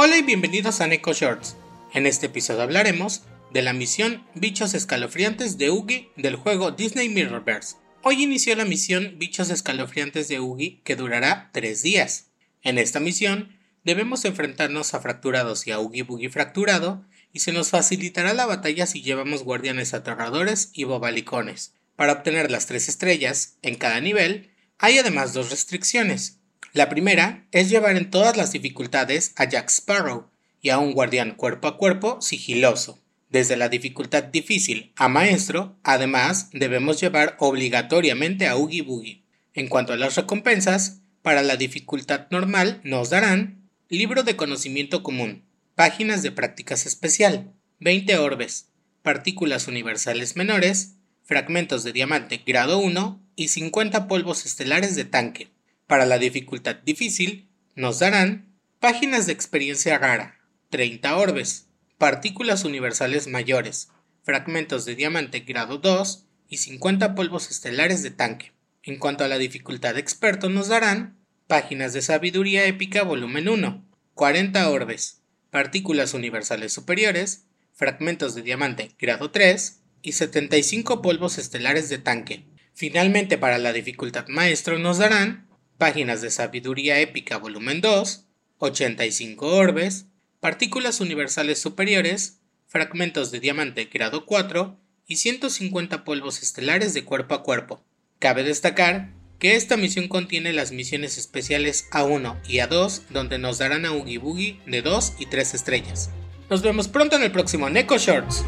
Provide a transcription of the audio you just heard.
Hola y bienvenidos a Neko Shorts. En este episodio hablaremos de la misión Bichos Escalofriantes de Ugi del juego Disney Mirrorverse. Hoy inició la misión Bichos Escalofriantes de Ugi que durará 3 días. En esta misión debemos enfrentarnos a Fracturados y a Ugi Boogie Fracturado y se nos facilitará la batalla si llevamos guardianes aterradores y bobalicones. Para obtener las 3 estrellas en cada nivel, hay además dos restricciones. La primera es llevar en todas las dificultades a Jack Sparrow y a un guardián cuerpo a cuerpo sigiloso. Desde la dificultad difícil a maestro, además, debemos llevar obligatoriamente a Oogie Boogie. En cuanto a las recompensas, para la dificultad normal nos darán libro de conocimiento común, páginas de prácticas especial, 20 orbes, partículas universales menores, fragmentos de diamante grado 1 y 50 polvos estelares de tanque. Para la dificultad difícil, nos darán páginas de experiencia rara, 30 orbes, partículas universales mayores, fragmentos de diamante grado 2 y 50 polvos estelares de tanque. En cuanto a la dificultad experto, nos darán páginas de sabiduría épica volumen 1, 40 orbes, partículas universales superiores, fragmentos de diamante grado 3 y 75 polvos estelares de tanque. Finalmente, para la dificultad maestro nos darán Páginas de Sabiduría Épica Volumen 2, 85 orbes, Partículas Universales Superiores, Fragmentos de Diamante Grado 4 y 150 polvos estelares de cuerpo a cuerpo. Cabe destacar que esta misión contiene las misiones especiales A1 y A2 donde nos darán a Oogie Boogie de 2 y 3 estrellas. Nos vemos pronto en el próximo Neko Shorts.